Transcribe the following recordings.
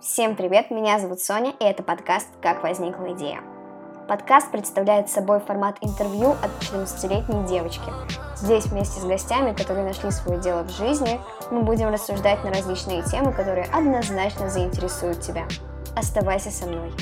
Всем привет, меня зовут Соня, и это подкаст «Как возникла идея». Подкаст представляет собой формат интервью от 14-летней девочки. Здесь вместе с гостями, которые нашли свое дело в жизни, мы будем рассуждать на различные темы, которые однозначно заинтересуют тебя. Оставайся со мной.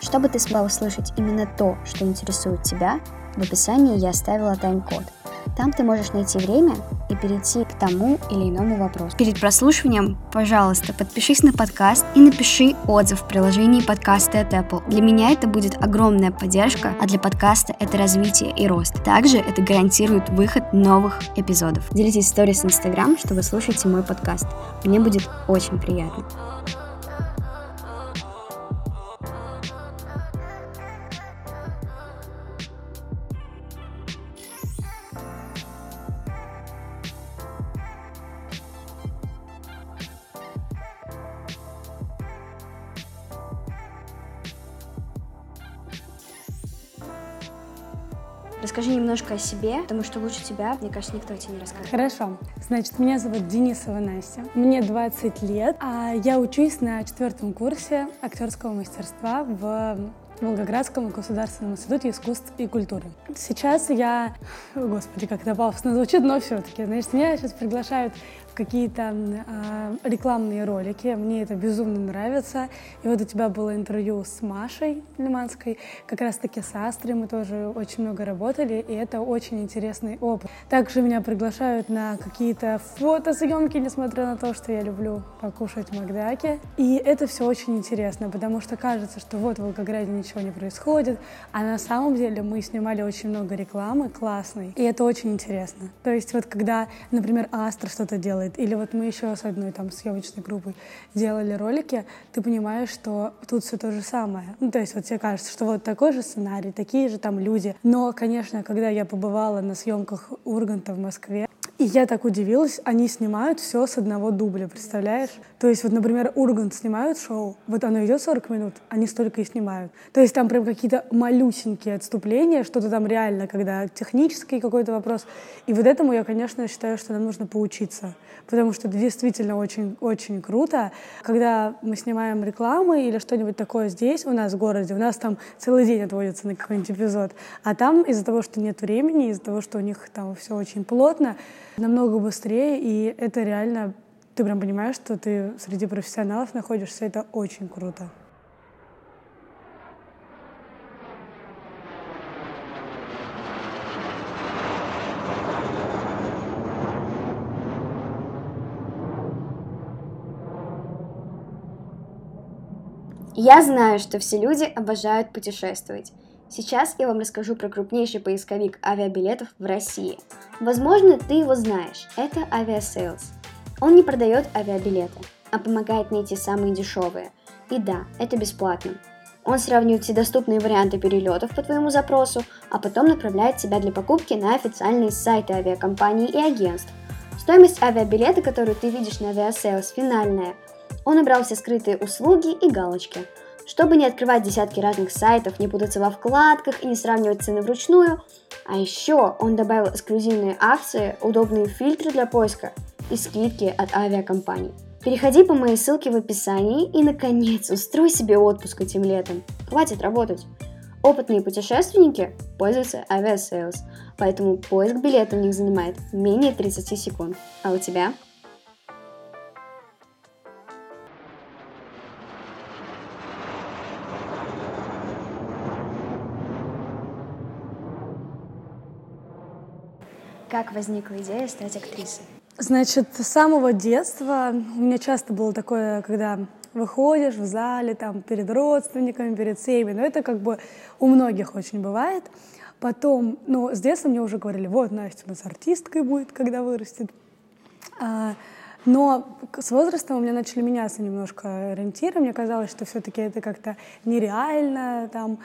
Чтобы ты смогла услышать именно то, что интересует тебя, в описании я оставила тайм-код – там ты можешь найти время и перейти к тому или иному вопросу. Перед прослушиванием, пожалуйста, подпишись на подкаст и напиши отзыв в приложении подкаста от Apple. Для меня это будет огромная поддержка, а для подкаста это развитие и рост. Также это гарантирует выход новых эпизодов. Делитесь сторис в Instagram, что вы слушаете мой подкаст. Мне будет очень приятно. Расскажи немножко о себе, потому что лучше тебя, мне кажется, никто тебе не расскажет. Хорошо. Значит, меня зовут Денисова Настя. Мне 20 лет, а я учусь на четвертом курсе актерского мастерства в Волгоградском государственном институте искусств и культуры. Сейчас я... Господи, как это пафосно звучит, но все-таки. Значит, меня сейчас приглашают какие-то э, рекламные ролики. Мне это безумно нравится. И вот у тебя было интервью с Машей Лиманской, как раз-таки с Астрой мы тоже очень много работали, и это очень интересный опыт. Также меня приглашают на какие-то фотосъемки, несмотря на то, что я люблю покушать Макдаки. И это все очень интересно, потому что кажется, что вот в Волгограде ничего не происходит, а на самом деле мы снимали очень много рекламы классной, и это очень интересно. То есть вот когда, например, Астра что-то делает, делает. Или вот мы еще с одной там съемочной группой делали ролики, ты понимаешь, что тут все то же самое. Ну, то есть вот тебе кажется, что вот такой же сценарий, такие же там люди. Но, конечно, когда я побывала на съемках Урганта в Москве, и я так удивилась, они снимают все с одного дубля, представляешь? То есть вот, например, Ургант снимают шоу, вот оно идет 40 минут, они столько и снимают. То есть там прям какие-то малюсенькие отступления, что-то там реально, когда технический какой-то вопрос. И вот этому я, конечно, считаю, что нам нужно поучиться, потому что это действительно очень-очень круто. Когда мы снимаем рекламы или что-нибудь такое здесь у нас в городе, у нас там целый день отводится на какой-нибудь эпизод, а там из-за того, что нет времени, из-за того, что у них там все очень плотно, намного быстрее, и это реально, ты прям понимаешь, что ты среди профессионалов находишься, это очень круто. Я знаю, что все люди обожают путешествовать. Сейчас я вам расскажу про крупнейший поисковик авиабилетов в России. Возможно, ты его знаешь. Это Aviasales. Он не продает авиабилеты, а помогает найти самые дешевые. И да, это бесплатно. Он сравнивает все доступные варианты перелетов по твоему запросу, а потом направляет тебя для покупки на официальные сайты авиакомпаний и агентств. Стоимость авиабилета, которую ты видишь на Aviasales, финальная. Он убрал все скрытые услуги и галочки – чтобы не открывать десятки разных сайтов, не путаться во вкладках и не сравнивать цены вручную, а еще он добавил эксклюзивные акции, удобные фильтры для поиска и скидки от авиакомпаний. Переходи по моей ссылке в описании и, наконец, устрой себе отпуск этим летом. Хватит работать. Опытные путешественники пользуются Aviasales, поэтому поиск билета у них занимает менее 30 секунд. А у тебя? Как возникла идея стать актрисой? Значит, с самого детства у меня часто было такое, когда выходишь в зале, там, перед родственниками, перед всеми, но это как бы у многих очень бывает. Потом, ну, с детства мне уже говорили, вот, Настя у нас артисткой будет, когда вырастет. А, но с возрастом у меня начали меняться немножко ориентиры. Мне казалось, что все-таки это как-то нереально, там,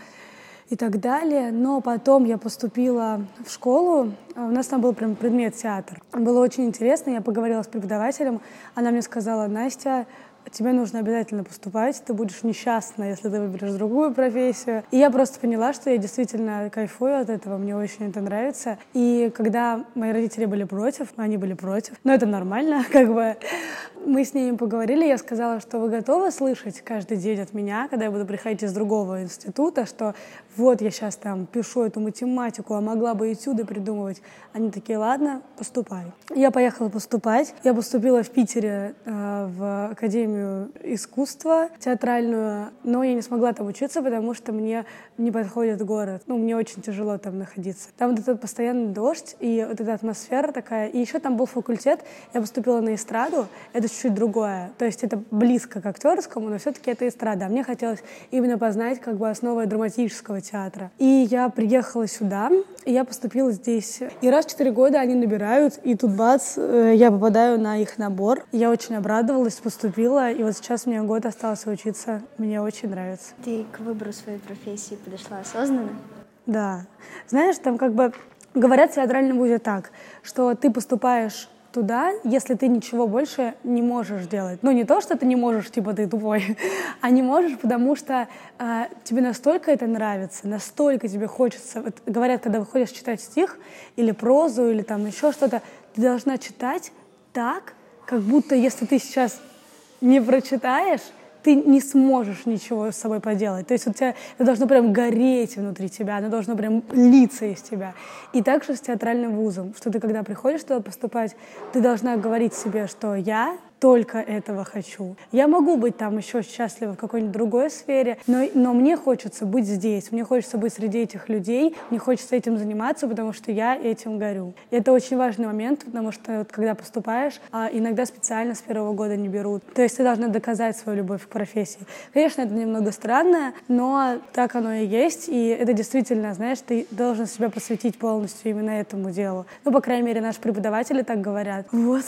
и так далее. Но потом я поступила в школу, а у нас там был прям предмет театр. Было очень интересно, я поговорила с преподавателем, она мне сказала, Настя, тебе нужно обязательно поступать, ты будешь несчастна, если ты выберешь другую профессию. И я просто поняла, что я действительно кайфую от этого, мне очень это нравится. И когда мои родители были против, они были против, но это нормально, как бы мы с ними поговорили, я сказала, что вы готовы слышать каждый день от меня, когда я буду приходить из другого института, что вот я сейчас там пишу эту математику, а могла бы этюды придумывать. Они такие, ладно, поступай. Я поехала поступать. Я поступила в Питере э, в Академию искусства театральную, но я не смогла там учиться, потому что мне не подходит город. Ну, мне очень тяжело там находиться. Там вот этот постоянный дождь и вот эта атмосфера такая. И еще там был факультет, я поступила на эстраду. Это чуть-чуть другое. То есть это близко к актерскому, но все-таки это эстрада. Мне хотелось именно познать как бы основы драматического театра. И я приехала сюда, и я поступила здесь. И раз в четыре года они набирают, и тут бац, э, я попадаю на их набор. Я очень обрадовалась, поступила, и вот сейчас мне год остался учиться. Мне очень нравится. Ты к выбору своей профессии подошла осознанно? Да. Знаешь, там как бы говорят в театральном вузе так, что ты поступаешь туда, если ты ничего больше не можешь делать. Ну, не то, что ты не можешь, типа ты тупой, а не можешь, потому что э, тебе настолько это нравится, настолько тебе хочется. Вот, говорят, когда выходишь читать стих или прозу, или там еще что-то, ты должна читать так, как будто если ты сейчас не прочитаешь, ты не сможешь ничего с собой поделать. То есть у тебя это должно прям гореть внутри тебя, оно должно прям литься из тебя. И также с театральным вузом, что ты когда приходишь туда поступать, ты должна говорить себе, что я только этого хочу. Я могу быть там еще счастлива в какой-нибудь другой сфере, но, но мне хочется быть здесь, мне хочется быть среди этих людей, мне хочется этим заниматься, потому что я этим горю. И это очень важный момент, потому что вот, когда поступаешь, а иногда специально с первого года не берут. То есть ты должна доказать свою любовь к профессии. Конечно, это немного странно, но так оно и есть, и это действительно, знаешь, ты должен себя посвятить полностью именно этому делу. Ну, по крайней мере, наши преподаватели так говорят. Вот.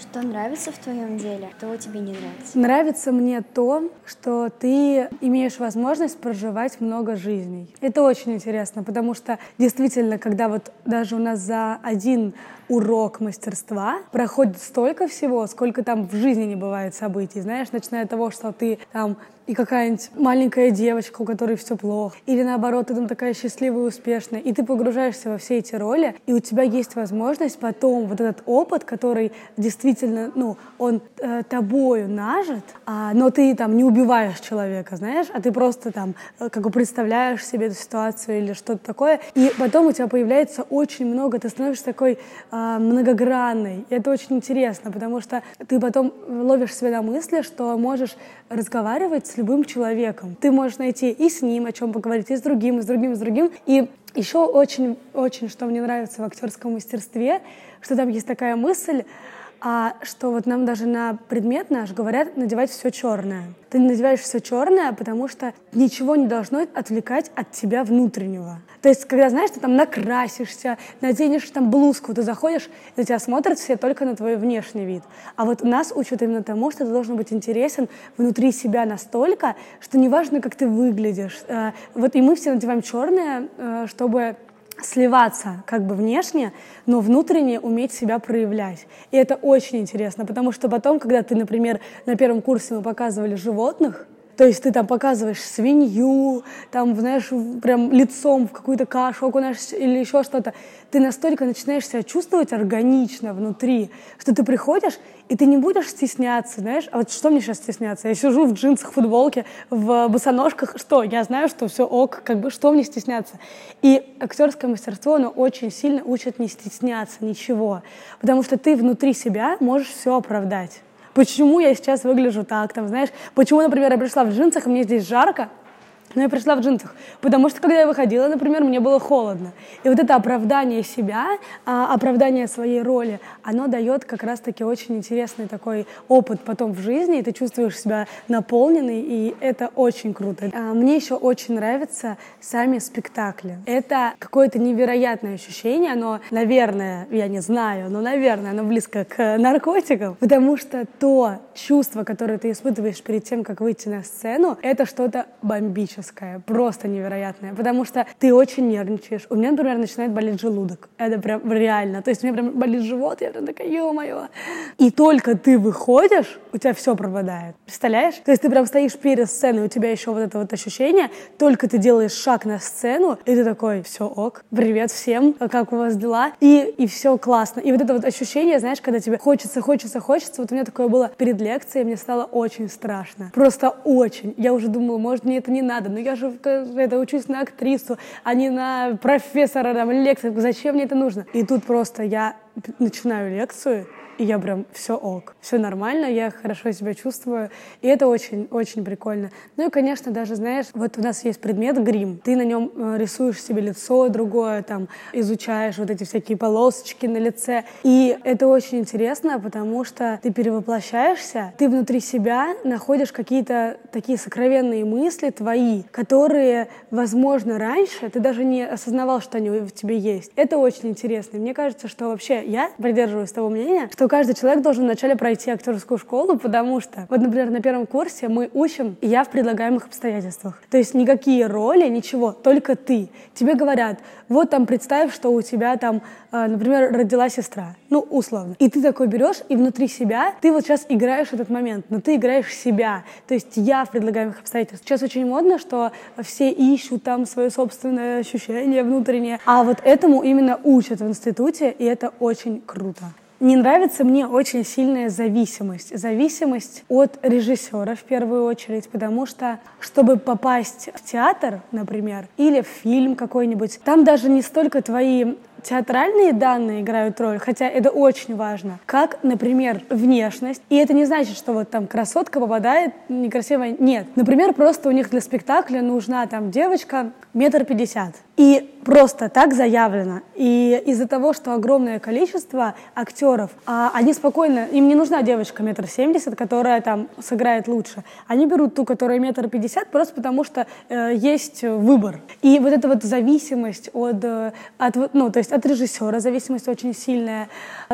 Что нравится в твоем деле, что тебе не нравится? Нравится мне то, что ты имеешь возможность проживать много жизней. Это очень интересно, потому что действительно, когда вот даже у нас за один урок мастерства проходит столько всего, сколько там в жизни не бывает событий, знаешь, начиная от того, что ты там и какая-нибудь маленькая девочка, у которой все плохо, или наоборот, ты там такая счастливая и успешная, и ты погружаешься во все эти роли, и у тебя есть возможность потом вот этот опыт, который действительно, ну, он э, тобою нажит, а, но ты там не убиваешь человека, знаешь, а ты просто там э, как бы представляешь себе эту ситуацию или что-то такое, и потом у тебя появляется очень много, ты становишься такой многогранной, и это очень интересно, потому что ты потом ловишь себя на мысли, что можешь разговаривать с любым человеком. Ты можешь найти и с ним, о чем поговорить, и с другим, и с другим, и с другим. И еще очень, очень, что мне нравится в актерском мастерстве, что там есть такая мысль, а что вот нам даже на предмет наш говорят надевать все черное. Ты надеваешь все черное, потому что ничего не должно отвлекать от тебя внутреннего. То есть, когда, знаешь, ты там накрасишься, наденешь там блузку, ты заходишь, на тебя смотрят все только на твой внешний вид. А вот нас учат именно тому, что ты должен быть интересен внутри себя настолько, что неважно, как ты выглядишь. Э, вот и мы все надеваем черное, э, чтобы сливаться как бы внешне, но внутренне уметь себя проявлять. И это очень интересно, потому что потом, когда ты, например, на первом курсе мы показывали животных, то есть ты там показываешь свинью, там, знаешь, прям лицом в какую-то кашу окунаешься или еще что-то. Ты настолько начинаешь себя чувствовать органично внутри, что ты приходишь, и ты не будешь стесняться, знаешь. А вот что мне сейчас стесняться? Я сижу в джинсах, футболке, в босоножках. Что? Я знаю, что все ок, как бы что мне стесняться? И актерское мастерство, оно очень сильно учит не стесняться ничего. Потому что ты внутри себя можешь все оправдать почему я сейчас выгляжу так, там, знаешь, почему, например, я пришла в джинсах, мне здесь жарко, но я пришла в джинсах, потому что, когда я выходила, например, мне было холодно. И вот это оправдание себя, а, оправдание своей роли, оно дает как раз-таки очень интересный такой опыт потом в жизни, и ты чувствуешь себя наполненный, и это очень круто. А, мне еще очень нравятся сами спектакли. Это какое-то невероятное ощущение, оно, наверное, я не знаю, но, наверное, оно близко к наркотикам, потому что то чувство, которое ты испытываешь перед тем, как выйти на сцену, это что-то бомбическое магическое, просто невероятное, потому что ты очень нервничаешь. У меня, например, начинает болеть желудок. Это прям реально. То есть у меня прям болит живот, я прям такая, ё-моё. И только ты выходишь, у тебя все пропадает. Представляешь? То есть ты прям стоишь перед сценой, у тебя еще вот это вот ощущение, только ты делаешь шаг на сцену, и ты такой, все ок, привет всем, как у вас дела? И, и все классно. И вот это вот ощущение, знаешь, когда тебе хочется, хочется, хочется, вот у меня такое было перед лекцией, мне стало очень страшно. Просто очень. Я уже думала, может, мне это не надо, но я же это учусь на актрису, а не на профессора, там, лекции. Зачем мне это нужно? И тут просто я начинаю лекцию, и я прям все ок, все нормально, я хорошо себя чувствую, и это очень-очень прикольно. Ну и, конечно, даже, знаешь, вот у нас есть предмет грим, ты на нем э, рисуешь себе лицо другое, там, изучаешь вот эти всякие полосочки на лице, и это очень интересно, потому что ты перевоплощаешься, ты внутри себя находишь какие-то такие сокровенные мысли твои, которые, возможно, раньше ты даже не осознавал, что они в тебе есть. Это очень интересно. И мне кажется, что вообще я придерживаюсь того мнения, что что каждый человек должен вначале пройти актерскую школу, потому что, вот, например, на первом курсе мы учим я в предлагаемых обстоятельствах. То есть никакие роли, ничего, только ты. Тебе говорят, вот там представь, что у тебя там, э, например, родила сестра, ну, условно. И ты такой берешь, и внутри себя ты вот сейчас играешь этот момент, но ты играешь себя. То есть я в предлагаемых обстоятельствах. Сейчас очень модно, что все ищут там свое собственное ощущение внутреннее, а вот этому именно учат в институте, и это очень круто. Не нравится мне очень сильная зависимость. Зависимость от режиссера в первую очередь, потому что, чтобы попасть в театр, например, или в фильм какой-нибудь, там даже не столько твои театральные данные играют роль, хотя это очень важно, как, например, внешность. И это не значит, что вот там красотка попадает некрасивая. Нет. Например, просто у них для спектакля нужна там девочка метр пятьдесят. И просто так заявлено. И из-за того, что огромное количество актеров, а они спокойно, им не нужна девочка метр семьдесят, которая там сыграет лучше. Они берут ту, которая метр пятьдесят, просто потому что э, есть выбор. И вот эта вот зависимость от, э, от, ну, то есть от режиссера зависимость очень сильная,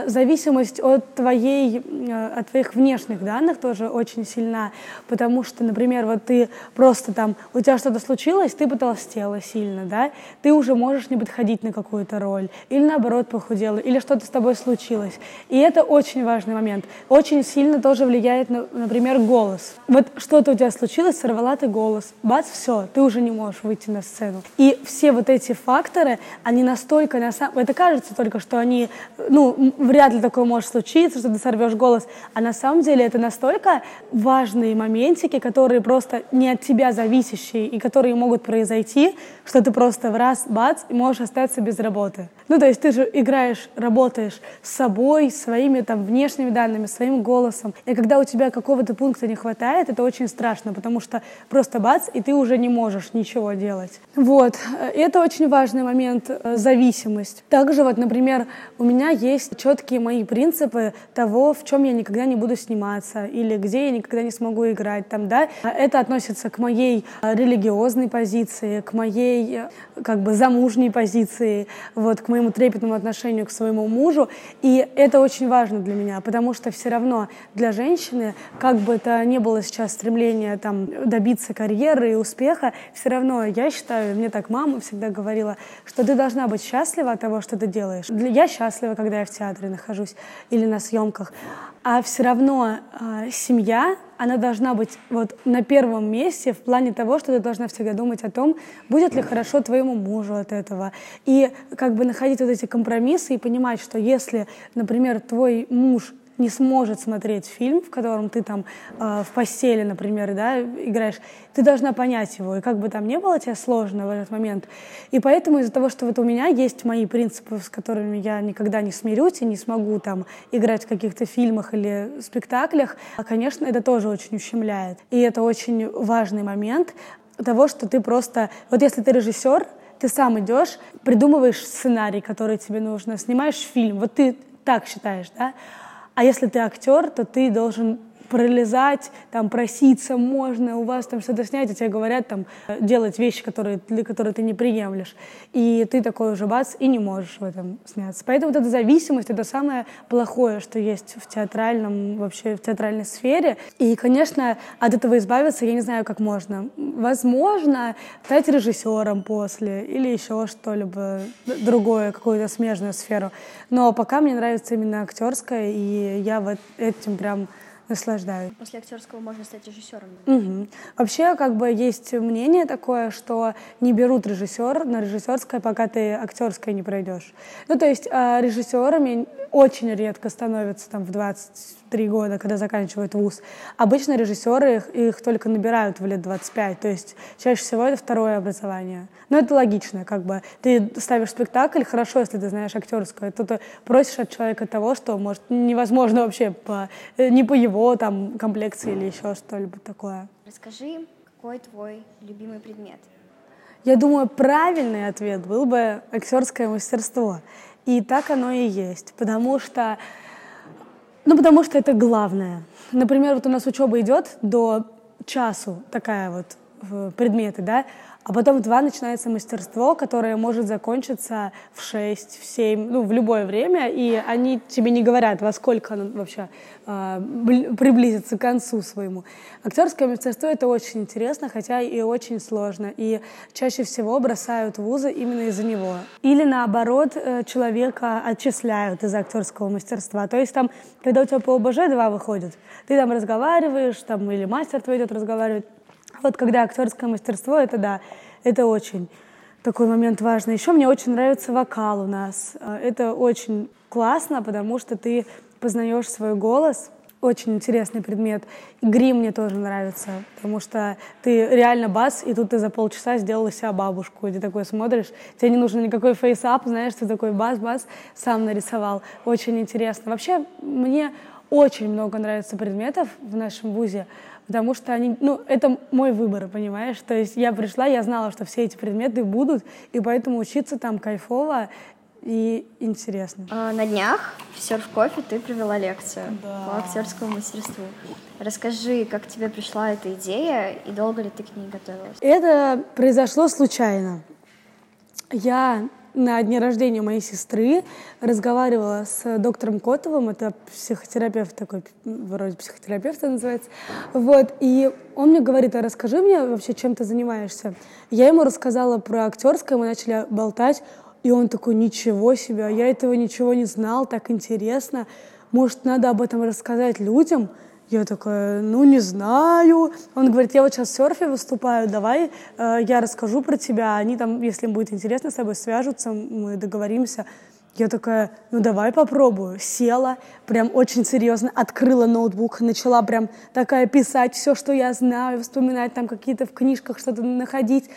зависимость от твоей, э, от твоих внешних данных тоже очень сильна, потому что, например, вот ты просто там, у тебя что-то случилось, ты потолстела сильно, да, ты уже можешь не подходить на какую-то роль, или наоборот похудела, или что-то с тобой случилось. И это очень важный момент. Очень сильно тоже влияет, на, например, голос. Вот что-то у тебя случилось, сорвала ты голос, бац, все, ты уже не можешь выйти на сцену. И все вот эти факторы, они настолько, на самом это кажется только, что они, ну, вряд ли такое может случиться, что ты сорвешь голос, а на самом деле это настолько важные моментики, которые просто не от тебя зависящие и которые могут произойти, что ты просто в раз, бац, и можешь остаться без работы. Ну, то есть ты же играешь, работаешь с собой, своими там внешними данными, своим голосом. И когда у тебя какого-то пункта не хватает, это очень страшно, потому что просто бац, и ты уже не можешь ничего делать. Вот. Это очень важный момент, э, зависимость. Также вот, например, у меня есть четкие мои принципы того, в чем я никогда не буду сниматься или где я никогда не смогу играть там, да. Это относится к моей а, религиозной позиции, к моей как бы замужней позиции, вот, к моему трепетному отношению к своему мужу. И это очень важно для меня, потому что все равно для женщины, как бы это ни было сейчас стремление там добиться карьеры и успеха, все равно я считаю, мне так мама всегда говорила, что ты должна быть счастлива от того, что ты делаешь. Я счастлива, когда я в театре нахожусь или на съемках, а все равно э, семья, она должна быть вот на первом месте в плане того, что ты должна всегда думать о том, будет ли хорошо твоему мужу от этого. И как бы находить вот эти компромиссы и понимать, что если, например, твой муж не сможет смотреть фильм, в котором ты там э, в постели, например, да, играешь, ты должна понять его. И как бы там не было тебе сложно в этот момент. И поэтому из-за того, что вот у меня есть мои принципы, с которыми я никогда не смирюсь и не смогу там играть в каких-то фильмах или спектаклях, конечно, это тоже очень ущемляет. И это очень важный момент того, что ты просто... Вот если ты режиссер, ты сам идешь, придумываешь сценарий, который тебе нужно, снимаешь фильм. Вот ты так считаешь, да? А если ты актер, то ты должен пролезать, там проситься можно, у вас там что-то снять, и тебе говорят там делать вещи, которые, для которых ты не приемлешь. И ты такой уже бац, и не можешь в этом сняться. Поэтому вот эта зависимость — это самое плохое, что есть в театральном, вообще в театральной сфере. И, конечно, от этого избавиться я не знаю, как можно. Возможно, стать режиссером после или еще что-либо другое, какую-то смежную сферу. Но пока мне нравится именно актерская, и я вот этим прям наслаждаюсь. После актерского можно стать режиссером. Угу. Вообще, как бы есть мнение такое, что не берут режиссер на режиссерское, пока ты актерское не пройдешь. Ну, то есть а, режиссерами очень редко становятся там в 23 года, когда заканчивают вуз. Обычно режиссеры их, их только набирают в лет 25, то есть чаще всего это второе образование. Но это логично, как бы. Ты ставишь спектакль, хорошо, если ты знаешь актерское, то ты просишь от человека того, что, может, невозможно вообще по, не по его там комплекции или еще что-либо такое. Расскажи, какой твой любимый предмет? Я думаю, правильный ответ был бы актерское мастерство. И так оно и есть, потому что, ну, потому что это главное. Например, вот у нас учеба идет до часу, такая вот предметы, да, а потом в два начинается мастерство, которое может закончиться в 6, в 7, ну, в любое время, и они тебе не говорят, во сколько оно вообще э, приблизится к концу своему. Актерское мастерство — это очень интересно, хотя и очень сложно, и чаще всего бросают вузы именно из-за него. Или наоборот, э, человека отчисляют из-за актерского мастерства. То есть там, когда у тебя по ОБЖ два выходит, ты там разговариваешь, там, или мастер твой идет разговаривать, вот когда актерское мастерство, это да, это очень такой момент важный. Еще мне очень нравится вокал у нас. А, это очень классно, потому что ты познаешь свой голос. Очень интересный предмет. И грим мне тоже нравится, потому что ты реально бас, и тут ты за полчаса сделала себя бабушку. И ты такой смотришь, тебе не нужен никакой фейсап, знаешь, ты такой бас-бас сам нарисовал. Очень интересно. Вообще, мне очень много нравится предметов в нашем вузе потому что они, ну, это мой выбор, понимаешь? То есть я пришла, я знала, что все эти предметы будут, и поэтому учиться там кайфово и интересно. А, на днях в серф кофе ты провела лекцию да. по актерскому мастерству. Расскажи, как тебе пришла эта идея и долго ли ты к ней готовилась? Это произошло случайно. Я на дне рождения моей сестры разговаривала с доктором Котовым, это психотерапевт такой, вроде психотерапевта называется, вот, и он мне говорит, а расскажи мне вообще, чем ты занимаешься. Я ему рассказала про актерское, мы начали болтать, и он такой, ничего себе, а я этого ничего не знал, так интересно, может, надо об этом рассказать людям, я такая, ну не знаю. Он говорит, я вот сейчас в серфе выступаю, давай э, я расскажу про тебя. Они там, если им будет интересно, с тобой свяжутся, мы договоримся. Я такая, ну давай попробую. Села, прям очень серьезно, открыла ноутбук, начала прям такая писать все, что я знаю, вспоминать там какие-то в книжках что-то находить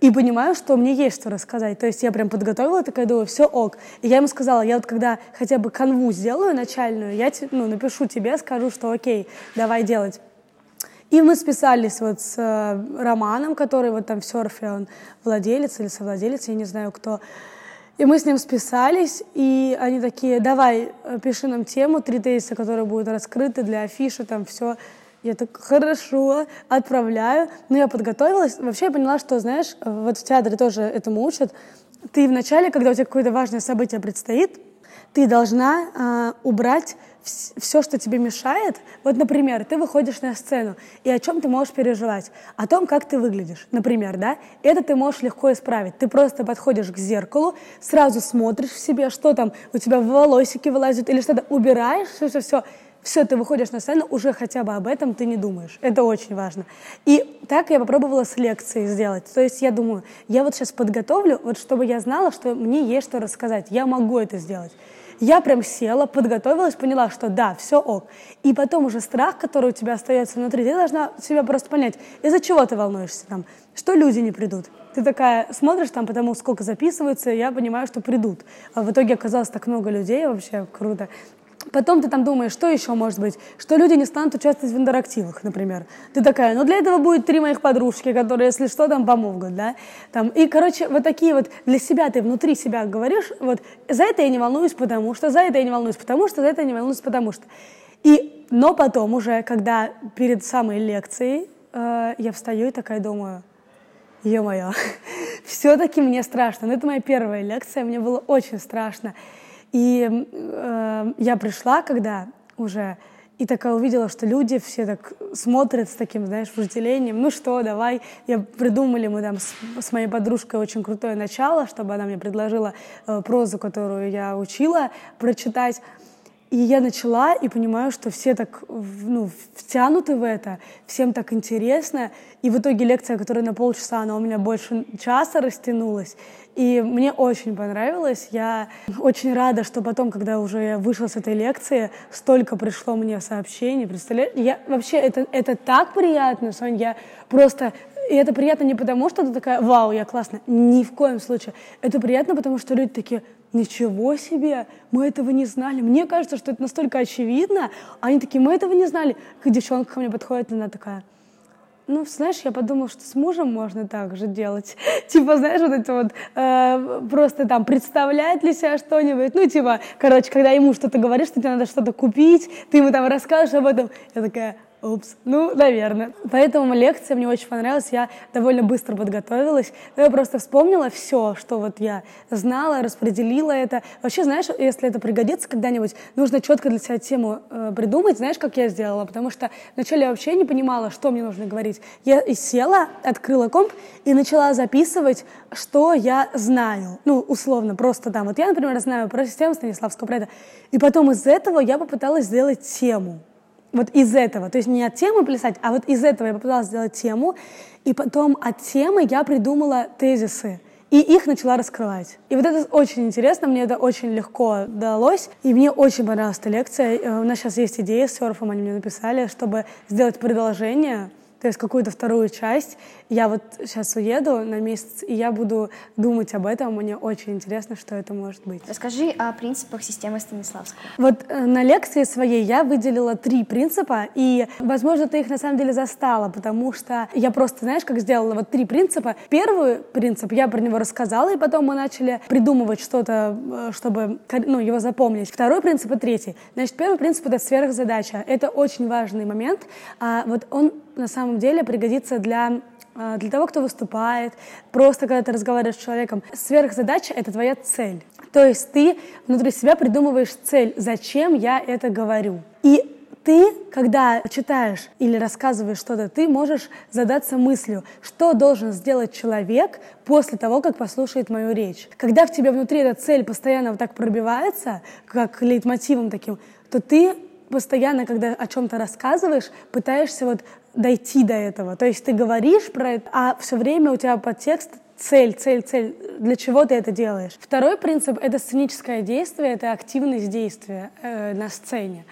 и понимаю, что мне есть что рассказать. То есть я прям подготовила, такая думаю, все ок. И я ему сказала, я вот когда хотя бы канву сделаю начальную, я ну, напишу тебе, скажу, что окей, давай делать. И мы списались вот с э, Романом, который вот там в серфе, он владелец или совладелец, я не знаю кто. И мы с ним списались, и они такие, давай, э, пиши нам тему, три тезиса, которые будут раскрыты для афиши, там все. Я так, хорошо, отправляю. Но я подготовилась. Вообще я поняла, что, знаешь, вот в театре тоже этому учат. Ты вначале, когда у тебя какое-то важное событие предстоит, ты должна э, убрать все, что тебе мешает. Вот, например, ты выходишь на сцену, и о чем ты можешь переживать? О том, как ты выглядишь, например, да? Это ты можешь легко исправить. Ты просто подходишь к зеркалу, сразу смотришь в себе, что там у тебя волосики вылазят или что-то, убираешь все-все-все, все, ты выходишь на сцену, уже хотя бы об этом ты не думаешь. Это очень важно. И так я попробовала с лекцией сделать. То есть я думаю, я вот сейчас подготовлю, вот чтобы я знала, что мне есть что рассказать. Я могу это сделать. Я прям села, подготовилась, поняла, что да, все ок. И потом уже страх, который у тебя остается внутри, ты должна себя просто понять, из-за чего ты волнуешься там, что люди не придут. Ты такая смотришь там, потому сколько записывается, я понимаю, что придут. А в итоге оказалось так много людей, вообще круто. Потом ты там думаешь, что еще может быть? Что люди не станут участвовать в интерактивах, например. Ты такая, ну для этого будет три моих подружки, которые, если что, там помогут, да? Там, и, короче, вот такие вот для себя ты внутри себя говоришь, вот за это я не волнуюсь, потому что, за это я не волнуюсь, потому что, за это я не волнуюсь, потому что. И Но потом уже, когда перед самой лекцией э, я встаю и такая думаю, ё-моё, все-таки мне страшно. Но это моя первая лекция, мне было очень страшно. И э, я пришла, когда уже и такая увидела, что люди все так смотрят с таким, знаешь, вожделением. Ну что, давай. Я придумали мы там с, с моей подружкой очень крутое начало, чтобы она мне предложила э, прозу, которую я учила, прочитать. И я начала и понимаю, что все так ну, втянуты в это, всем так интересно. И в итоге лекция, которая на полчаса, она у меня больше часа растянулась. И мне очень понравилось. Я очень рада, что потом, когда уже я вышла с этой лекции, столько пришло мне сообщений. Представляешь? Я, вообще, это, это так приятно, Сонь. Я просто и это приятно не потому, что ты такая, вау, я классно. Ни в коем случае. Это приятно, потому что люди такие, ничего себе, мы этого не знали. Мне кажется, что это настолько очевидно. Они такие, мы этого не знали. Как девчонка ко мне подходит, она такая, ну, знаешь, я подумала, что с мужем можно так же делать. типа, знаешь, вот это вот э, просто там представлять ли себя что-нибудь. Ну, типа, короче, когда ему что-то говоришь, что тебе надо что-то купить, ты ему там расскажешь об этом. Я такая, Упс, ну, наверное. Поэтому лекция мне очень понравилась, я довольно быстро подготовилась. Я просто вспомнила все, что вот я знала, распределила это. Вообще, знаешь, если это пригодится когда-нибудь, нужно четко для себя тему э, придумать. Знаешь, как я сделала? Потому что вначале я вообще не понимала, что мне нужно говорить. Я и села, открыла комп и начала записывать, что я знаю. Ну, условно, просто там. Вот я, например, знаю про систему Станиславского Преда. И потом из этого я попыталась сделать тему вот из этого, то есть не от темы плясать, а вот из этого я попыталась сделать тему, и потом от темы я придумала тезисы, и их начала раскрывать. И вот это очень интересно, мне это очень легко далось, и мне очень понравилась эта лекция. Э, у нас сейчас есть идея с серфом, они мне написали, чтобы сделать продолжение, то есть какую-то вторую часть. Я вот сейчас уеду на месяц, и я буду думать об этом. Мне очень интересно, что это может быть. Расскажи о принципах системы Станиславского. Вот э, на лекции своей я выделила три принципа, и, возможно, ты их на самом деле застала, потому что я просто, знаешь, как сделала вот три принципа. Первый принцип, я про него рассказала, и потом мы начали придумывать что-то, э, чтобы ну, его запомнить. Второй принцип и третий. Значит, первый принцип — это сверхзадача. Это очень важный момент. А вот он на самом деле пригодится для а, для того, кто выступает, просто когда ты разговариваешь с человеком. Сверхзадача — это твоя цель. То есть ты внутри себя придумываешь цель, зачем я это говорю. И ты, когда читаешь или рассказываешь что-то, ты можешь задаться мыслью, что должен сделать человек после того, как послушает мою речь. Когда в тебе внутри эта цель постоянно вот так пробивается, как лейтмотивом таким, то ты постоянно, когда о чем-то рассказываешь, пытаешься вот дойти до этого. То есть ты говоришь про это, а все время у тебя подтекст цель, цель, цель. Для чего ты это делаешь? Второй принцип — это сценическое действие, это активность действия э, на сцене.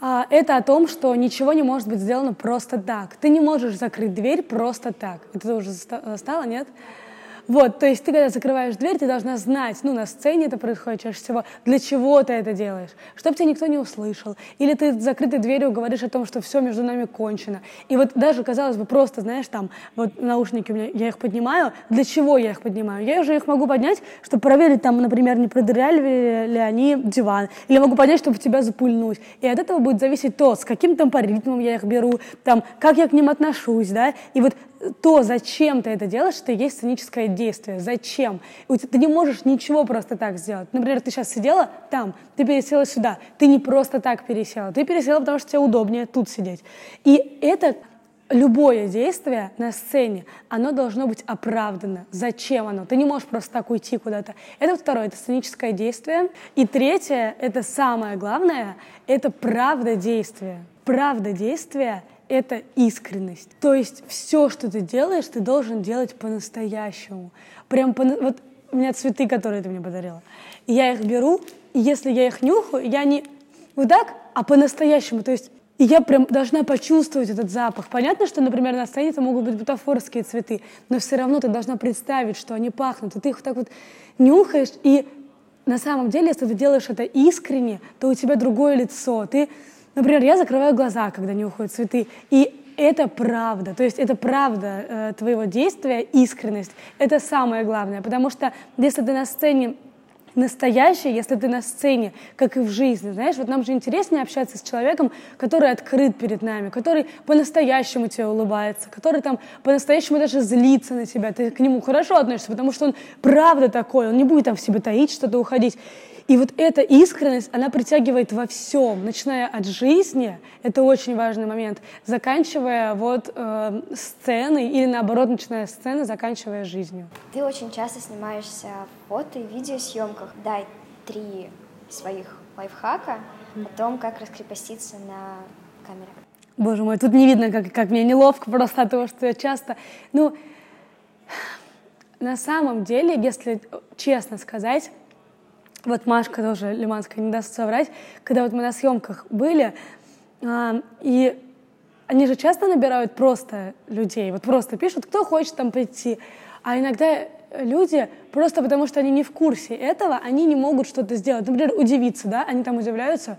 А, это о том, что ничего не может быть сделано просто так. Ты не можешь закрыть дверь просто так. Это уже стало, нет? Вот, то есть ты, когда закрываешь дверь, ты должна знать, ну, на сцене это происходит чаще всего, для чего ты это делаешь, чтобы тебя никто не услышал. Или ты с закрытой дверью говоришь о том, что все между нами кончено. И вот даже, казалось бы, просто, знаешь, там, вот наушники у меня, я их поднимаю, для чего я их поднимаю? Я уже их могу поднять, чтобы проверить, там, например, не продыряли ли они диван, или могу поднять, чтобы тебя запульнуть. И от этого будет зависеть то, с каким темпоритмом я их беру, там, как я к ним отношусь, да, и вот то, зачем ты это делаешь, это есть сценическое действие. Зачем? Ты не можешь ничего просто так сделать. Например, ты сейчас сидела там, ты пересела сюда. Ты не просто так пересела. Ты пересела, потому что тебе удобнее тут сидеть. И это любое действие на сцене, оно должно быть оправдано. Зачем оно? Ты не можешь просто так уйти куда-то. Это второе, это сценическое действие. И третье, это самое главное, это правда действия. Правда действия это искренность. То есть все, что ты делаешь, ты должен делать по-настоящему. Прям по... Вот у меня цветы, которые ты мне подарила. Я их беру, и если я их нюхаю, я не вот так, а по-настоящему. То есть и я прям должна почувствовать этот запах. Понятно, что, например, на сцене это могут быть бутафорские цветы, но все равно ты должна представить, что они пахнут. И ты их так вот нюхаешь, и на самом деле, если ты делаешь это искренне, то у тебя другое лицо. Ты Например, я закрываю глаза, когда нюхаю цветы, и это правда, то есть это правда э, твоего действия, искренность. Это самое главное, потому что если ты на сцене настоящее, если ты на сцене, как и в жизни, знаешь, вот нам же интереснее общаться с человеком, который открыт перед нами, который по-настоящему тебе улыбается, который там по-настоящему даже злится на тебя, ты к нему хорошо относишься, потому что он правда такой, он не будет там в себе таить что-то, уходить. И вот эта искренность, она притягивает во всем, начиная от жизни, это очень важный момент, заканчивая вот э, сценой или наоборот, начиная сцены, заканчивая жизнью. Ты очень часто снимаешься в фото и видеосъемках. Дай три своих лайфхака о том, как раскрепоститься на камере. Боже мой, тут не видно, как, как мне неловко просто от того, что я часто... Ну, на самом деле, если честно сказать, вот Машка тоже, Лиманская, не даст соврать, когда вот мы на съемках были, а, и они же часто набирают просто людей, вот просто пишут, кто хочет там прийти, а иногда люди просто потому, что они не в курсе этого, они не могут что-то сделать. Например, удивиться, да, они там удивляются,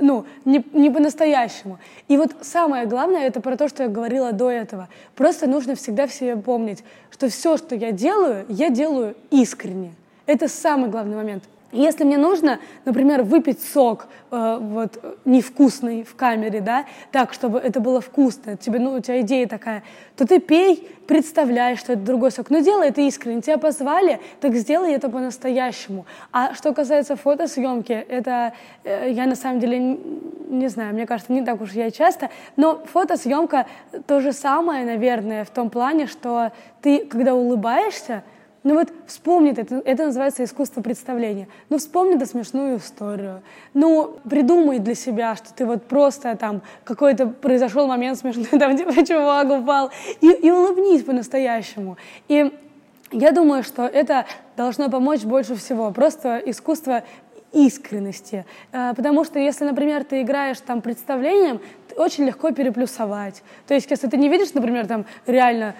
ну, не, не по-настоящему. И вот самое главное, это про то, что я говорила до этого. Просто нужно всегда в себе помнить, что все, что я делаю, я делаю искренне. Это самый главный момент. Если мне нужно, например, выпить сок э, вот невкусный в камере, да, так, чтобы это было вкусно, тебе, ну, у тебя идея такая, то ты пей, представляй, что это другой сок. Но делай это искренне. Тебя позвали, так сделай это по-настоящему. А что касается фотосъемки, это э, я на самом деле не, не знаю, мне кажется, не так уж я часто, но фотосъемка то же самое, наверное, в том плане, что ты, когда улыбаешься, ну вот вспомни это, это называется искусство представления. Ну вспомни эту смешную историю. Ну придумай для себя, что ты вот просто там какой-то произошел момент смешной, там типа чувак упал, и, и улыбнись по-настоящему. И я думаю, что это должно помочь больше всего. Просто искусство искренности. А, потому что если, например, ты играешь там представлением, очень легко переплюсовать. То есть, если ты не видишь, например, там реально,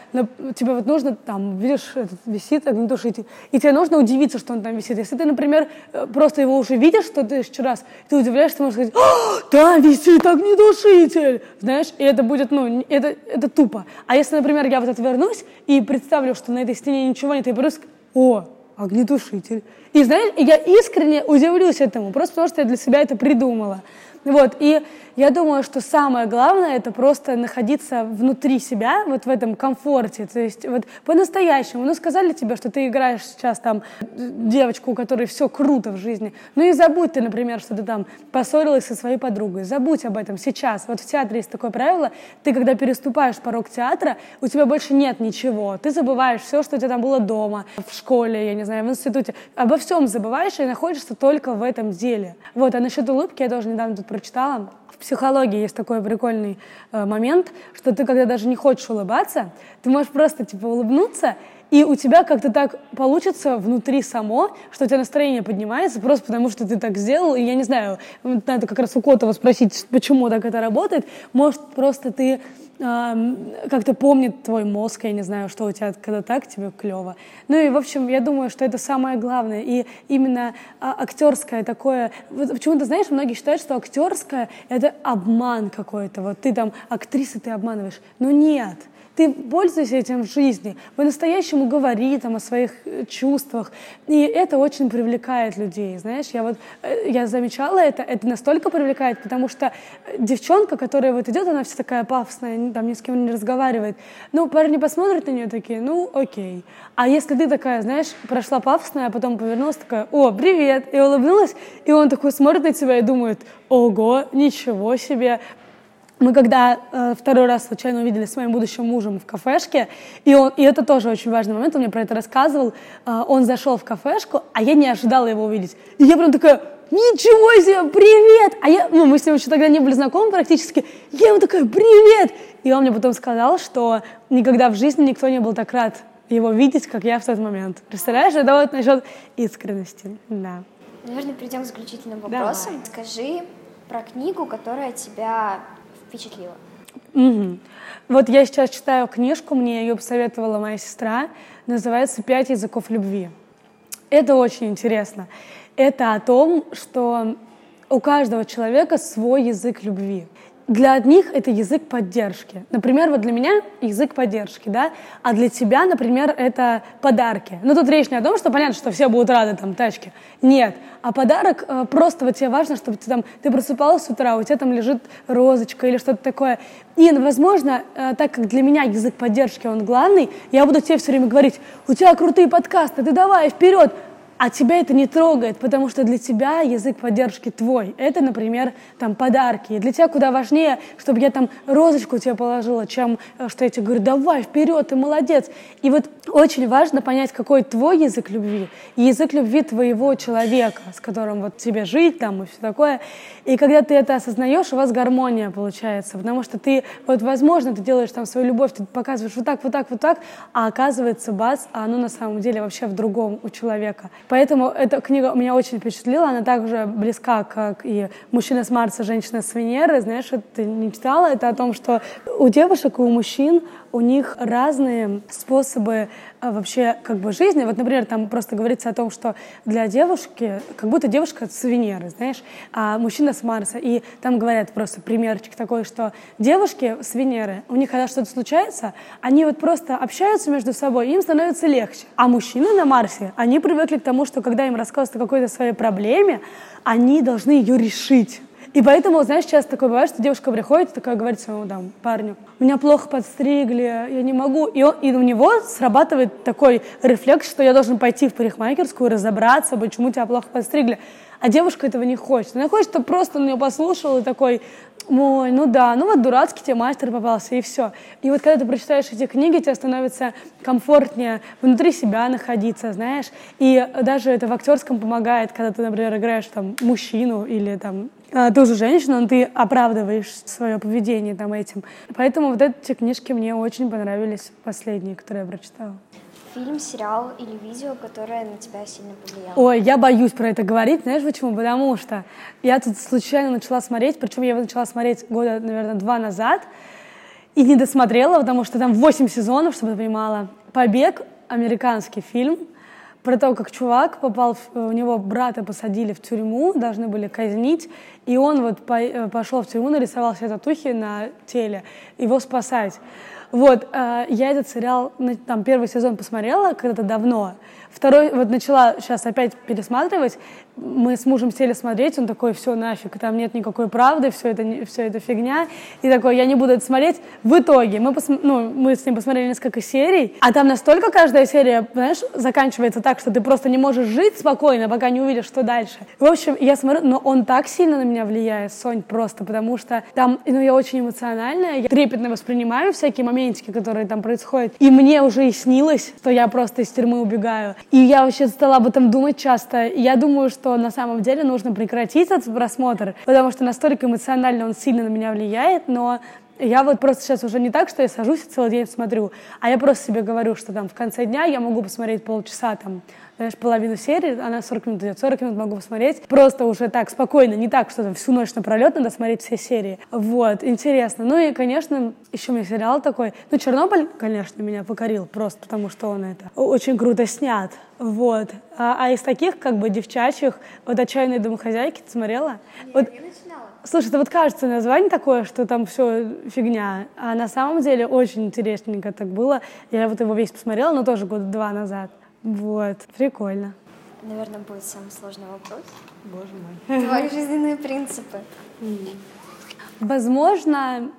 тебе вот нужно, там, видишь, этот, висит огнетушитель, и тебе нужно удивиться, что он там висит. Если ты, например, э, просто его уже видишь в тысячу раз, ты удивляешься, ты можешь сказать, «А, там висит огнетушитель! Знаешь, и это будет, ну, это, это тупо. А если, например, я вот отвернусь и представлю, что на этой стене ничего нет, я просто о, огнетушитель. И знаешь, я искренне удивлюсь этому, просто потому что я для себя это придумала. Вот, и я думаю, что самое главное это просто находиться внутри себя, вот в этом комфорте, то есть вот по-настоящему. Ну, сказали тебе, что ты играешь сейчас там девочку, у которой все круто в жизни, ну и забудь ты, например, что ты там поссорилась со своей подругой, забудь об этом сейчас. Вот в театре есть такое правило, ты когда переступаешь порог театра, у тебя больше нет ничего, ты забываешь все, что у тебя там было дома, в школе, я не знаю, в институте, обо всем забываешь и находишься только в этом деле. Вот, а насчет улыбки я тоже недавно тут прочитала, в психологии есть такой прикольный э, момент, что ты, когда даже не хочешь улыбаться, ты можешь просто типа улыбнуться, и у тебя как-то так получится внутри само, что у тебя настроение поднимается просто потому, что ты так сделал. И я не знаю, надо как раз у Котова спросить, почему так это работает. Может, просто ты как-то помнит твой мозг, я не знаю, что у тебя, когда так, тебе клево. Ну и, в общем, я думаю, что это самое главное. И именно а, актерское такое... Почему-то, знаешь, многие считают, что актерское — это обман какой-то. Вот ты там актриса, ты обманываешь. Но нет — ты пользуйся этим в жизни, по-настоящему говори там о своих э, чувствах, и это очень привлекает людей, знаешь, я вот, э, я замечала это, это настолько привлекает, потому что э, девчонка, которая вот идет, она вся такая пафосная, там ни с кем не разговаривает, ну, парни посмотрят на нее такие, ну, окей, а если ты такая, знаешь, прошла пафосная, а потом повернулась такая, о, привет, и улыбнулась, и он такой смотрит на тебя и думает, ого, ничего себе, мы когда э, второй раз случайно увиделись с моим будущим мужем в кафешке, и, он, и это тоже очень важный момент, он мне про это рассказывал, э, он зашел в кафешку, а я не ожидала его увидеть. И я прям такая, ничего себе, привет! А я, ну, мы с ним еще тогда не были знакомы практически, я ему такая, привет! И он мне потом сказал, что никогда в жизни никто не был так рад его видеть, как я в тот момент. Представляешь, это вот насчет искренности, да. Наверное, перейдем к заключительным вопросам. Давай. Скажи про книгу, которая тебя впечатлило? Угу. Вот я сейчас читаю книжку, мне ее посоветовала моя сестра, называется «Пять языков любви». Это очень интересно. Это о том, что у каждого человека свой язык любви. Для одних это язык поддержки. Например, вот для меня язык поддержки, да, а для тебя, например, это подарки. Ну, тут речь не о том, что понятно, что все будут рады там тачке. Нет. А подарок э, просто вот тебе важно, чтобы ты там, ты просыпалась с утра, у тебя там лежит розочка или что-то такое. И, возможно, э, так как для меня язык поддержки, он главный, я буду тебе все время говорить, у тебя крутые подкасты, ты давай, вперед, а тебя это не трогает, потому что для тебя язык поддержки твой. Это, например, там подарки. И для тебя куда важнее, чтобы я там розочку тебе положила, чем э, что я тебе говорю, давай, вперед, ты молодец. И вот очень важно понять, какой твой язык любви, и язык любви твоего человека, с которым вот тебе жить там и все такое. И когда ты это осознаешь, у вас гармония получается, потому что ты, вот возможно, ты делаешь там свою любовь, ты показываешь вот так, вот так, вот так, а оказывается, бац, а оно на самом деле вообще в другом у человека. Поэтому эта книга меня очень впечатлила, она также близка, как и «Мужчина с Марса, женщина с Венеры». Знаешь, ты не читала? Это о том, что у девушек и у мужчин у них разные способы вообще как бы жизни. Вот, например, там просто говорится о том, что для девушки, как будто девушка с Венеры, знаешь, а мужчина с Марса. И там говорят просто примерчик такой, что девушки с Венеры, у них когда что-то случается, они вот просто общаются между собой, им становится легче. А мужчины на Марсе, они привыкли к тому, что когда им рассказывают о какой-то своей проблеме, они должны ее решить. И поэтому, знаешь, часто такое бывает, что девушка приходит и такая говорит своему там, парню, меня плохо подстригли, я не могу. И, он, и у него срабатывает такой рефлекс, что я должен пойти в парикмахерскую, разобраться, почему тебя плохо подстригли. А девушка этого не хочет. Она хочет, чтобы просто он ее послушал и такой, ой, ну да, ну вот дурацкий тебе мастер попался, и все. И вот когда ты прочитаешь эти книги, тебе становится комфортнее внутри себя находиться, знаешь. И даже это в актерском помогает, когда ты, например, играешь там мужчину или там а, тоже женщину, но ты оправдываешь свое поведение там этим. Поэтому вот эти книжки мне очень понравились, последние, которые я прочитала фильм, сериал или видео, которое на тебя сильно повлияло? Ой, я боюсь про это говорить, знаешь почему? Потому что я тут случайно начала смотреть, причем я его начала смотреть года, наверное, два назад, и не досмотрела, потому что там 8 сезонов, чтобы ты понимала. «Побег» — американский фильм про то, как чувак попал, в, у него брата посадили в тюрьму, должны были казнить, и он вот по, э, пошел в тюрьму, нарисовал себе татухи на теле, его спасать. Вот, э, я этот сериал, там, первый сезон посмотрела когда-то давно, второй, вот начала сейчас опять пересматривать, мы с мужем сели смотреть, он такой, все, нафиг, там нет никакой правды, все это, все это фигня, и такой, я не буду это смотреть. В итоге мы, пос, ну, мы с ним посмотрели несколько серий, а там настолько каждая серия, знаешь, заканчивается так, что ты просто не можешь жить спокойно, пока не увидишь, что дальше. В общем, я смотрю, но он так сильно на меня влияет, Сонь, просто, потому что там, ну, я очень эмоциональная, я трепетно воспринимаю всякие моментики, которые там происходят, и мне уже и снилось, что я просто из тюрьмы убегаю. И я вообще стала об этом думать часто, и я думаю, что на самом деле нужно прекратить этот просмотр, потому что настолько эмоционально он сильно на меня влияет, но я вот просто сейчас уже не так, что я сажусь и целый день смотрю, а я просто себе говорю, что там в конце дня я могу посмотреть полчаса там, знаешь, половину серии, она 40 минут идет, 40 минут могу посмотреть, просто уже так, спокойно, не так, что там всю ночь напролет надо смотреть все серии. Вот, интересно. Ну и, конечно, еще у меня сериал такой, ну, Чернобыль, конечно, меня покорил просто потому, что он это очень круто снят. Вот. А, а из таких, как бы, девчачьих, вот «Отчаянные домохозяйки» ты смотрела? Нет, вот, не начинала. Слушай, это вот кажется название такое, что там все фигня, а на самом деле очень интересненько так было. Я вот его весь посмотрела, но тоже года два назад. Вот, прикольно. Наверное, будет самый сложный вопрос. Боже мой. Твои жизненные принципы. Возможно,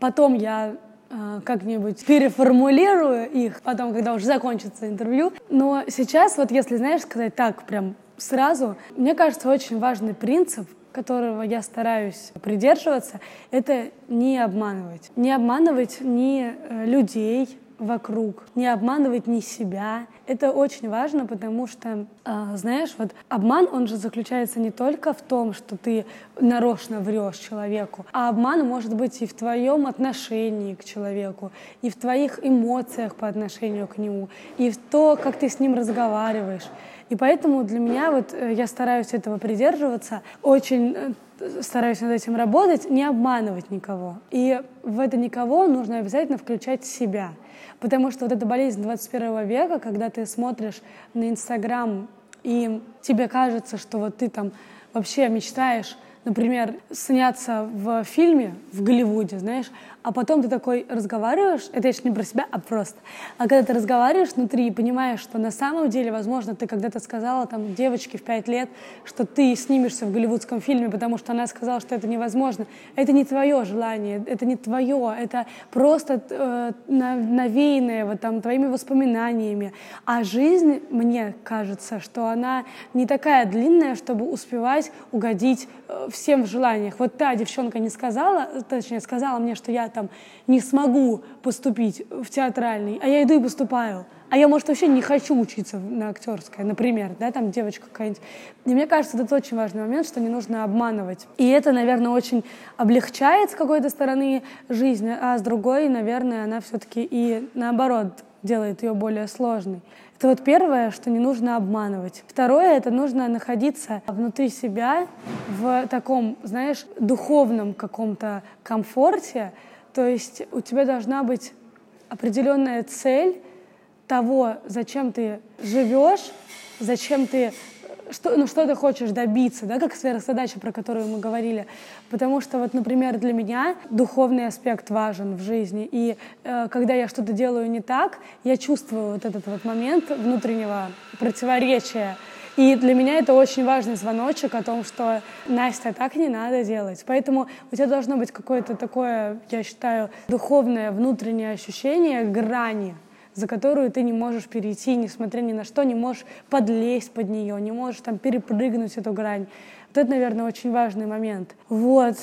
потом я э, как-нибудь переформулирую их, потом, когда уже закончится интервью. Но сейчас, вот если, знаешь, сказать так прям сразу, мне кажется, очень важный принцип, которого я стараюсь придерживаться, это не обманывать. Не обманывать ни э, людей, вокруг, не обманывать ни себя. Это очень важно, потому что, э, знаешь, вот обман, он же заключается не только в том, что ты нарочно врешь человеку, а обман может быть и в твоем отношении к человеку, и в твоих эмоциях по отношению к нему, и в то, как ты с ним разговариваешь. И поэтому для меня вот э, я стараюсь этого придерживаться, очень э, стараюсь над этим работать, не обманывать никого. И в это никого нужно обязательно включать себя. Потому что вот эта болезнь 21 века, когда ты смотришь на Инстаграм, и тебе кажется, что вот ты там вообще мечтаешь например, сняться в фильме в Голливуде, знаешь, а потом ты такой разговариваешь, это еще не про себя, а просто. А когда ты разговариваешь внутри и понимаешь, что на самом деле, возможно, ты когда-то сказала там девочке в пять лет, что ты снимешься в голливудском фильме, потому что она сказала, что это невозможно. Это не твое желание, это не твое, это просто э, навеянное вот там твоими воспоминаниями. А жизнь, мне кажется, что она не такая длинная, чтобы успевать угодить э, всем в желаниях. Вот та девчонка не сказала, точнее, сказала мне, что я там не смогу поступить в театральный, а я иду и поступаю. А я, может, вообще не хочу учиться на актерское, например, да, там девочка какая-нибудь. И мне кажется, это очень важный момент, что не нужно обманывать. И это, наверное, очень облегчает с какой-то стороны жизнь, а с другой, наверное, она все-таки и наоборот делает ее более сложной. Это вот первое, что не нужно обманывать. Второе, это нужно находиться внутри себя в таком, знаешь, духовном каком-то комфорте, то есть у тебя должна быть определенная цель того, зачем ты живешь, зачем ты что, ну, что ты хочешь добиться, да, как сверхзадача, про которую мы говорили. Потому что, вот, например, для меня духовный аспект важен в жизни. И э, когда я что-то делаю не так, я чувствую вот этот вот момент внутреннего противоречия. И для меня это очень важный звоночек о том, что Настя, так не надо делать. Поэтому у тебя должно быть какое-то такое, я считаю, духовное внутреннее ощущение грани, за которую ты не можешь перейти, несмотря ни на что, не можешь подлезть под нее, не можешь там перепрыгнуть эту грань. Вот это, наверное, очень важный момент. Вот.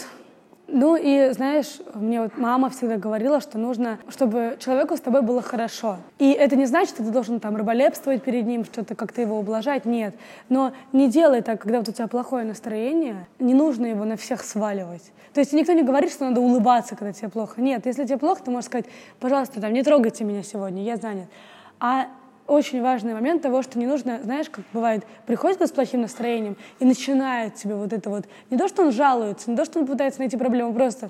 Ну и, знаешь, мне вот мама всегда говорила, что нужно, чтобы человеку с тобой было хорошо. И это не значит, что ты должен там рыболепствовать перед ним, что-то как-то его ублажать, нет. Но не делай так, когда вот у тебя плохое настроение, не нужно его на всех сваливать. То есть никто не говорит, что надо улыбаться, когда тебе плохо. Нет, если тебе плохо, ты можешь сказать, пожалуйста, там, не трогайте меня сегодня, я занят. А очень важный момент того, что не нужно, знаешь, как бывает, приходит с плохим настроением и начинает тебе вот это вот, не то, что он жалуется, не то, что он пытается найти проблему, просто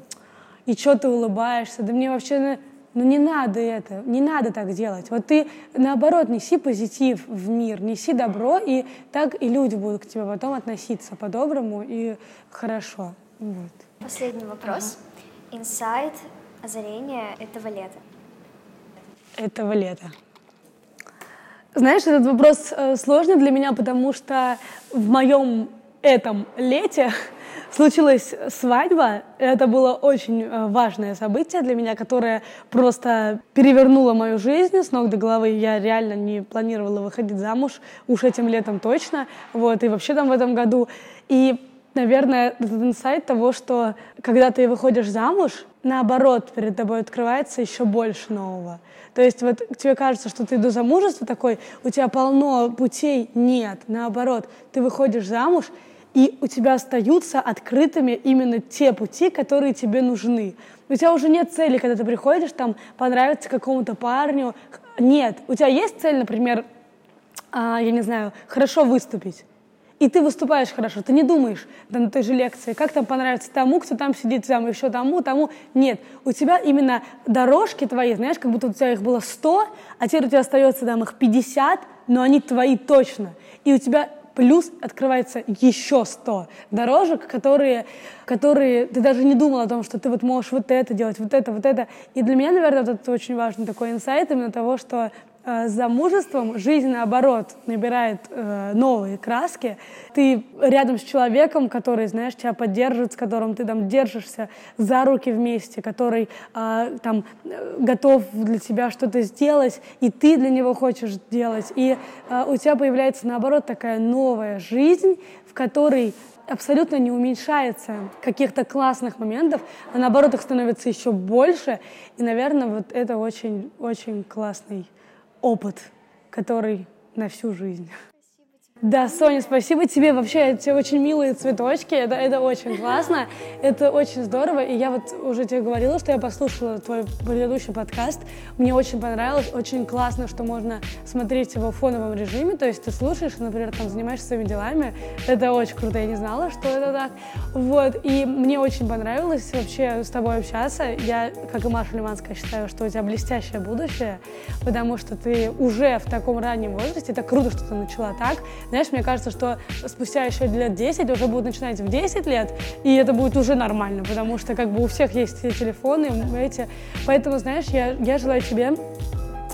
и что ты улыбаешься, да мне вообще, ну, не надо это, не надо так делать. Вот ты, наоборот, неси позитив в мир, неси добро, и так и люди будут к тебе потом относиться по-доброму и хорошо. Вот. Последний вопрос. Инсайт, озарение этого лета. Этого лета. Знаешь, этот вопрос э, сложный для меня, потому что в моем этом лете случилась свадьба. Это было очень э, важное событие для меня, которое просто перевернуло мою жизнь с ног до головы. Я реально не планировала выходить замуж, уж этим летом точно, вот, и вообще там в этом году. И наверное, этот инсайт того, что когда ты выходишь замуж, наоборот, перед тобой открывается еще больше нового. То есть вот тебе кажется, что ты до замужества такой, у тебя полно путей. Нет, наоборот, ты выходишь замуж, и у тебя остаются открытыми именно те пути, которые тебе нужны. У тебя уже нет цели, когда ты приходишь, там, понравиться какому-то парню. Нет, у тебя есть цель, например, а, я не знаю, хорошо выступить и ты выступаешь хорошо, ты не думаешь да, на той же лекции, как там понравится тому, кто там сидит, там еще тому, тому. Нет, у тебя именно дорожки твои, знаешь, как будто у тебя их было 100, а теперь у тебя остается там их 50, но они твои точно. И у тебя плюс открывается еще 100 дорожек, которые, которые ты даже не думал о том, что ты вот можешь вот это делать, вот это, вот это. И для меня, наверное, вот это очень важный такой инсайт именно того, что с замужеством жизнь, наоборот, набирает э, новые краски. Ты рядом с человеком, который, знаешь, тебя поддерживает, с которым ты там держишься за руки вместе, который э, там готов для тебя что-то сделать, и ты для него хочешь делать. И э, у тебя появляется, наоборот, такая новая жизнь, в которой абсолютно не уменьшается каких-то классных моментов, а наоборот их становится еще больше. И, наверное, вот это очень-очень классный опыт, который на всю жизнь. Да, Соня, спасибо тебе. Вообще, эти очень милые цветочки. Это, это очень классно. Это очень здорово. И я вот уже тебе говорила, что я послушала твой предыдущий подкаст. Мне очень понравилось. Очень классно, что можно смотреть его в фоновом режиме. То есть ты слушаешь, например, там занимаешься своими делами. Это очень круто. Я не знала, что это так. Вот. И мне очень понравилось вообще с тобой общаться. Я, как и Маша Лиманская, считаю, что у тебя блестящее будущее, потому что ты уже в таком раннем возрасте. Это круто, что ты начала так знаешь, мне кажется, что спустя еще лет 10 уже будут начинать в 10 лет, и это будет уже нормально, потому что как бы у всех есть телефоны, эти. Поэтому, знаешь, я, я желаю тебе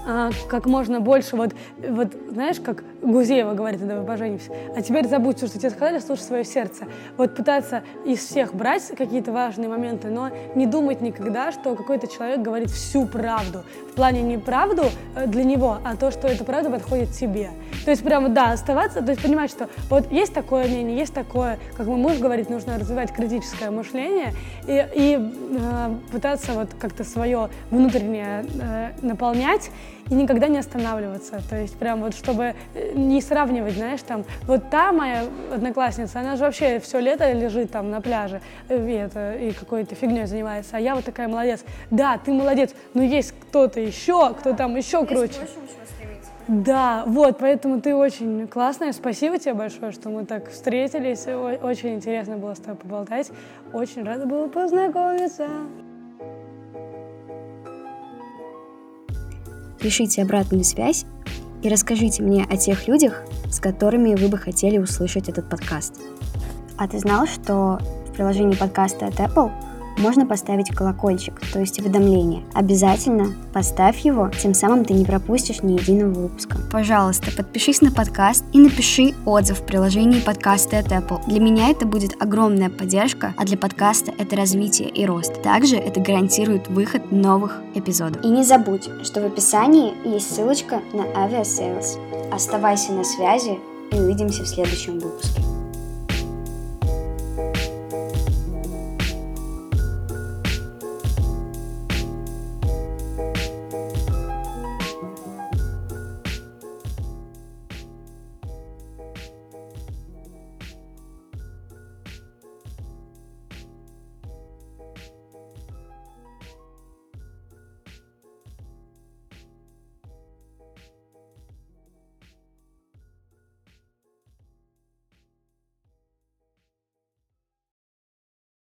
а, как можно больше, вот, вот знаешь, как Гузеева говорит, вы поженимся, а теперь забудь все, что тебе сказали, слушай свое сердце. Вот пытаться из всех брать какие-то важные моменты, но не думать никогда, что какой-то человек говорит всю правду. В плане не правду э, для него, а то, что эта правда подходит тебе. То есть прямо, да, оставаться, то есть понимать, что вот есть такое мнение, есть такое, как мой муж говорит, нужно развивать критическое мышление и, и э, пытаться вот как-то свое внутреннее э, наполнять, и никогда не останавливаться. То есть прям вот чтобы э, не сравнивать, знаешь, там, вот та моя одноклассница, она же вообще все лето лежит там на пляже э, и, это, и какой-то фигней занимается, а я вот такая молодец. Да, ты молодец, но есть кто-то еще, кто там еще круче. Да, вот, поэтому ты очень классная. Спасибо тебе большое, что мы так встретились. Очень интересно было с тобой поболтать. Очень рада была познакомиться. Пишите обратную связь и расскажите мне о тех людях, с которыми вы бы хотели услышать этот подкаст. А ты знал, что в приложении подкаста от Apple можно поставить колокольчик, то есть уведомление. Обязательно поставь его, тем самым ты не пропустишь ни единого выпуска. Пожалуйста, подпишись на подкаст и напиши отзыв в приложении подкаста от Apple. Для меня это будет огромная поддержка, а для подкаста это развитие и рост. Также это гарантирует выход новых эпизодов. И не забудь, что в описании есть ссылочка на Aviasales. Оставайся на связи и увидимся в следующем выпуске.